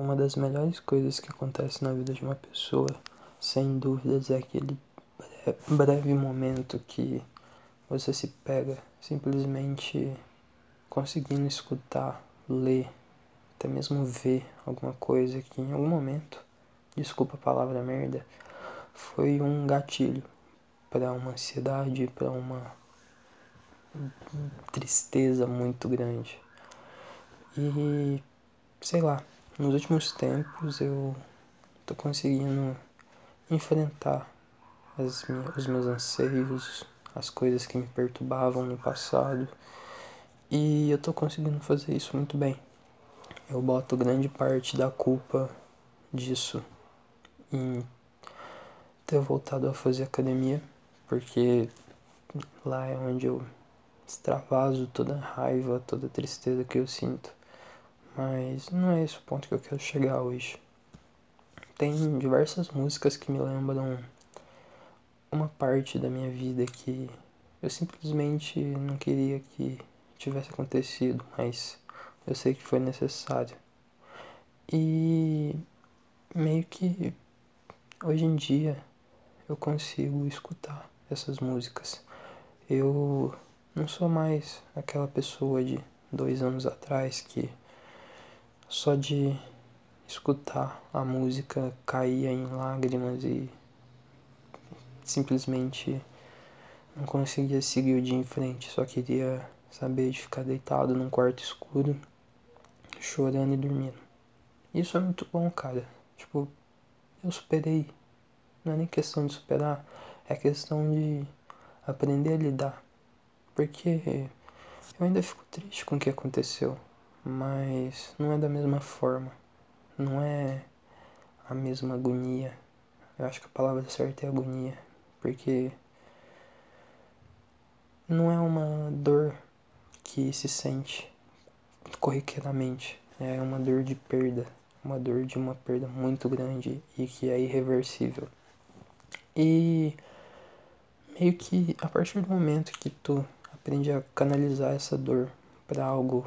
Uma das melhores coisas que acontece na vida de uma pessoa, sem dúvidas, é aquele breve momento que você se pega simplesmente conseguindo escutar, ler, até mesmo ver alguma coisa que em algum momento, desculpa a palavra merda, foi um gatilho para uma ansiedade, para uma tristeza muito grande. E sei lá, nos últimos tempos eu tô conseguindo enfrentar as os meus anseios, as coisas que me perturbavam no passado. E eu tô conseguindo fazer isso muito bem. Eu boto grande parte da culpa disso em ter voltado a fazer academia, porque lá é onde eu extravaso toda a raiva, toda a tristeza que eu sinto. Mas não é esse o ponto que eu quero chegar hoje. Tem diversas músicas que me lembram uma parte da minha vida que eu simplesmente não queria que tivesse acontecido, mas eu sei que foi necessário. E meio que hoje em dia eu consigo escutar essas músicas. Eu não sou mais aquela pessoa de dois anos atrás que só de escutar a música caía em lágrimas e simplesmente não conseguia seguir o dia em frente, só queria saber de ficar deitado num quarto escuro, chorando e dormindo. Isso é muito bom, cara. Tipo, eu superei. Não é nem questão de superar, é questão de aprender a lidar. Porque eu ainda fico triste com o que aconteceu mas não é da mesma forma, não é a mesma agonia. Eu acho que a palavra certa é agonia, porque não é uma dor que se sente corriqueiramente, é uma dor de perda, uma dor de uma perda muito grande e que é irreversível. E meio que a partir do momento que tu aprende a canalizar essa dor para algo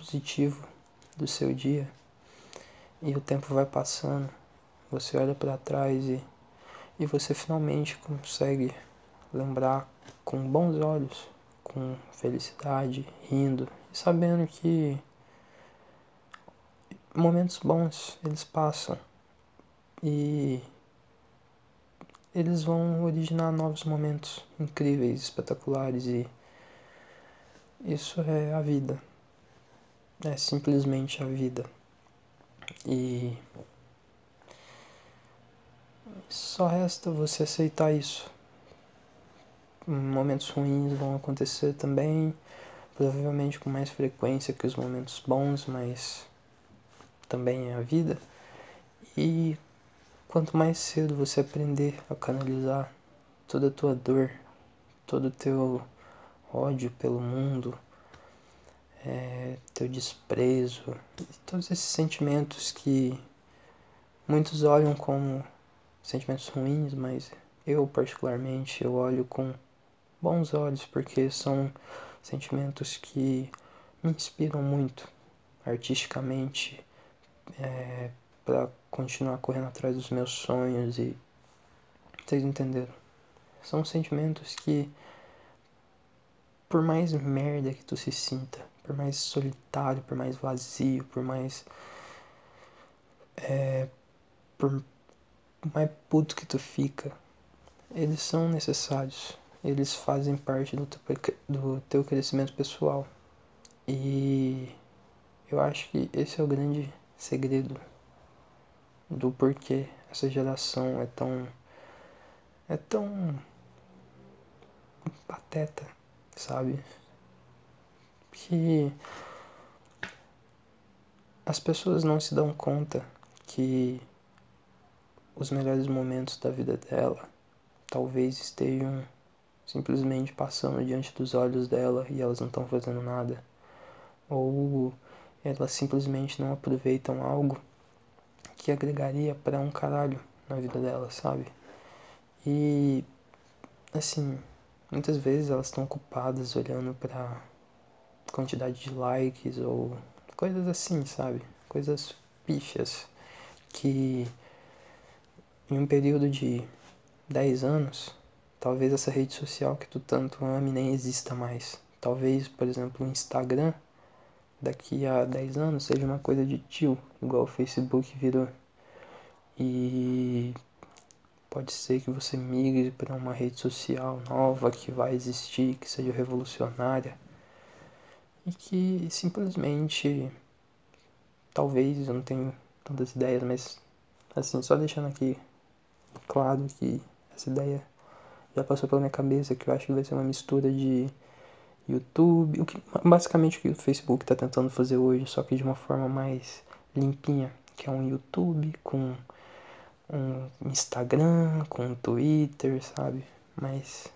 positivo do seu dia e o tempo vai passando, você olha para trás e, e você finalmente consegue lembrar com bons olhos, com felicidade, rindo e sabendo que momentos bons eles passam e eles vão originar novos momentos incríveis, espetaculares e isso é a vida é simplesmente a vida. E só resta você aceitar isso. Momentos ruins vão acontecer também, provavelmente com mais frequência que os momentos bons, mas também é a vida. E quanto mais cedo você aprender a canalizar toda a tua dor, todo o teu ódio pelo mundo, é, teu desprezo, todos esses sentimentos que muitos olham como sentimentos ruins, mas eu particularmente eu olho com bons olhos porque são sentimentos que me inspiram muito artisticamente é, para continuar correndo atrás dos meus sonhos e vocês entenderam? São sentimentos que por mais merda que tu se sinta, por mais solitário, por mais vazio, por mais. É, por mais puto que tu fica, eles são necessários. Eles fazem parte do teu, do teu crescimento pessoal. E eu acho que esse é o grande segredo do porquê essa geração é tão. é tão. pateta, sabe? que as pessoas não se dão conta que os melhores momentos da vida dela talvez estejam simplesmente passando diante dos olhos dela e elas não estão fazendo nada. Ou elas simplesmente não aproveitam algo que agregaria para um caralho na vida dela, sabe? E assim, muitas vezes elas estão ocupadas olhando para quantidade de likes ou coisas assim, sabe? Coisas pífias. que em um período de 10 anos, talvez essa rede social que tu tanto ama nem exista mais. Talvez, por exemplo, o Instagram daqui a 10 anos seja uma coisa de tio, igual o Facebook virou. E pode ser que você migre para uma rede social nova que vai existir, que seja revolucionária e que simplesmente talvez eu não tenho tantas ideias, mas assim, só deixando aqui claro que essa ideia já passou pela minha cabeça, que eu acho que vai ser uma mistura de YouTube, o que, basicamente o que o Facebook está tentando fazer hoje, só que de uma forma mais limpinha, que é um YouTube com um Instagram, com um Twitter, sabe? Mas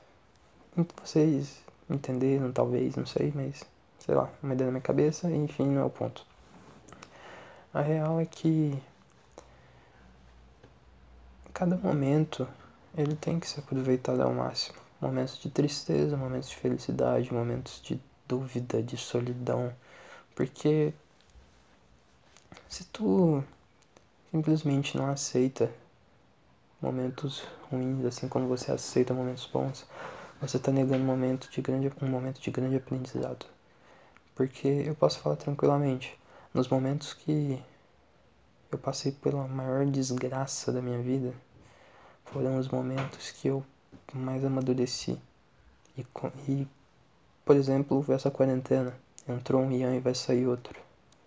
vocês entenderam, talvez, não sei, mas sei lá, uma ideia na minha cabeça, enfim, não é o ponto. A real é que cada momento ele tem que ser aproveitado ao máximo. Momentos de tristeza, momentos de felicidade, momentos de dúvida, de solidão. Porque se tu simplesmente não aceita momentos ruins, assim como você aceita momentos bons, você está negando um momento de grande, um momento de grande aprendizado. Porque eu posso falar tranquilamente, nos momentos que eu passei pela maior desgraça da minha vida, foram os momentos que eu mais amadureci. E, e por exemplo, essa quarentena, entrou um Ian e vai sair outro.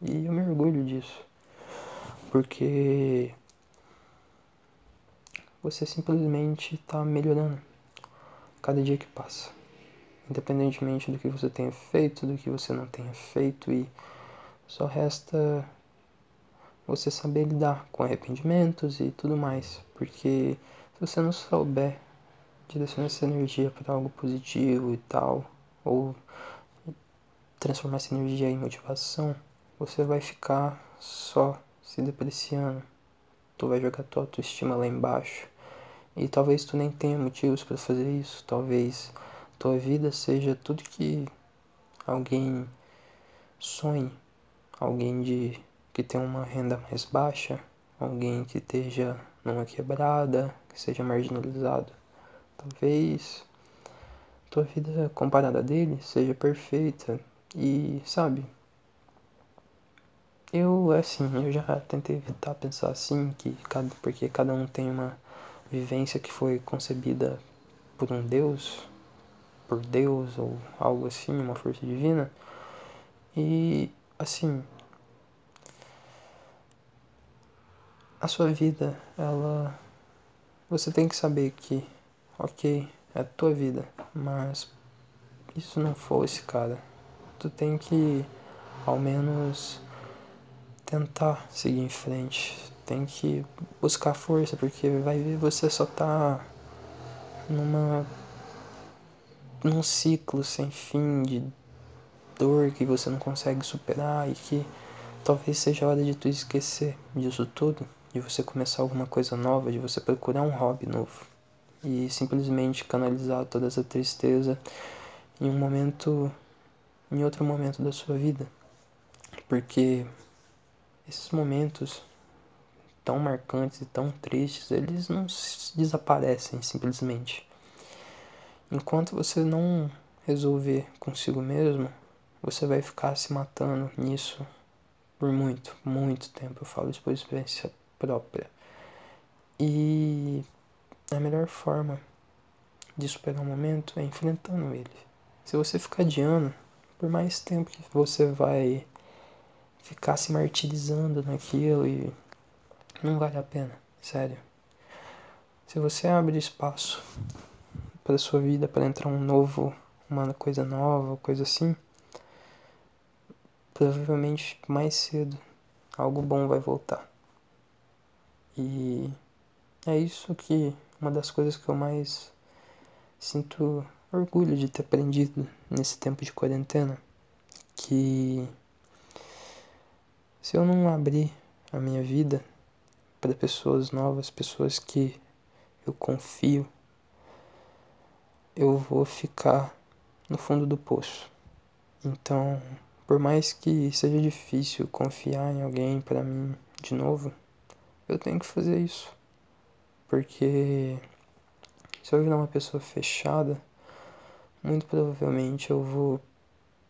E eu me orgulho disso. Porque você simplesmente está melhorando cada dia que passa independentemente do que você tenha feito, do que você não tenha feito, e só resta você saber lidar com arrependimentos e tudo mais, porque se você não souber direcionar essa energia para algo positivo e tal, ou transformar essa energia em motivação, você vai ficar só se depreciando. Tu vai jogar tua autoestima lá embaixo. E talvez tu nem tenha motivos para fazer isso, talvez tua vida seja tudo que alguém sonhe, alguém de que tem uma renda mais baixa, alguém que esteja numa quebrada, que seja marginalizado. Talvez tua vida comparada a dele seja perfeita e sabe? Eu assim, eu já tentei evitar pensar assim que cada porque cada um tem uma vivência que foi concebida por um Deus, por Deus ou algo assim, uma força divina. E assim, a sua vida, ela você tem que saber que, OK, é a tua vida, mas isso não fosse, cara. Tu tem que ao menos tentar seguir em frente. Tem que buscar força, porque vai ver você só tá numa num ciclo sem fim de dor que você não consegue superar e que talvez seja a hora de tu esquecer disso tudo, de você começar alguma coisa nova, de você procurar um hobby novo. E simplesmente canalizar toda essa tristeza em um momento, em outro momento da sua vida, porque esses momentos tão marcantes e tão tristes, eles não desaparecem simplesmente. Enquanto você não resolver consigo mesmo, você vai ficar se matando nisso por muito, muito tempo. Eu falo isso por experiência própria. E a melhor forma de superar um momento é enfrentando ele. Se você ficar adiando, por mais tempo que você vai ficar se martirizando naquilo e não vale a pena, sério. Se você abre espaço para sua vida, para entrar um novo, uma coisa nova, coisa assim, provavelmente mais cedo algo bom vai voltar. E é isso que uma das coisas que eu mais sinto orgulho de ter aprendido nesse tempo de quarentena, que se eu não abrir a minha vida para pessoas novas, pessoas que eu confio, eu vou ficar no fundo do poço. Então, por mais que seja difícil confiar em alguém para mim de novo, eu tenho que fazer isso. Porque se eu virar uma pessoa fechada, muito provavelmente eu vou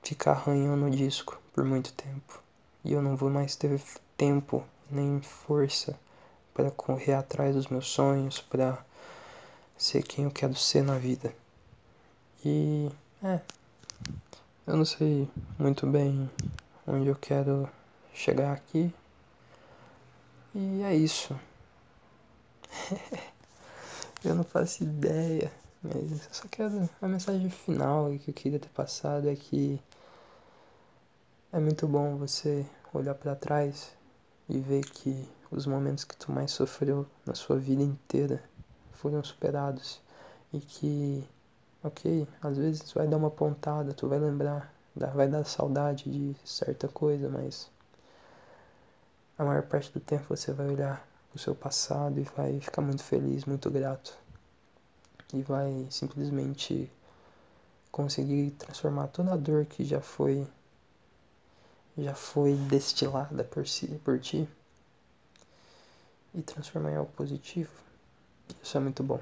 ficar arranhando o disco por muito tempo. E eu não vou mais ter tempo nem força para correr atrás dos meus sonhos, para ser quem eu quero ser na vida. E é, eu não sei muito bem onde eu quero chegar aqui. E é isso. eu não faço ideia, mas eu só quero. A mensagem final que eu queria ter passado é que é muito bom você olhar para trás e ver que os momentos que tu mais sofreu na sua vida inteira foram superados e que, ok, às vezes vai dar uma pontada, tu vai lembrar, vai dar saudade de certa coisa, mas a maior parte do tempo você vai olhar o seu passado e vai ficar muito feliz, muito grato. E vai simplesmente conseguir transformar toda a dor que já foi já foi destilada por si, por ti e transformar em algo positivo. Isso é muito bom.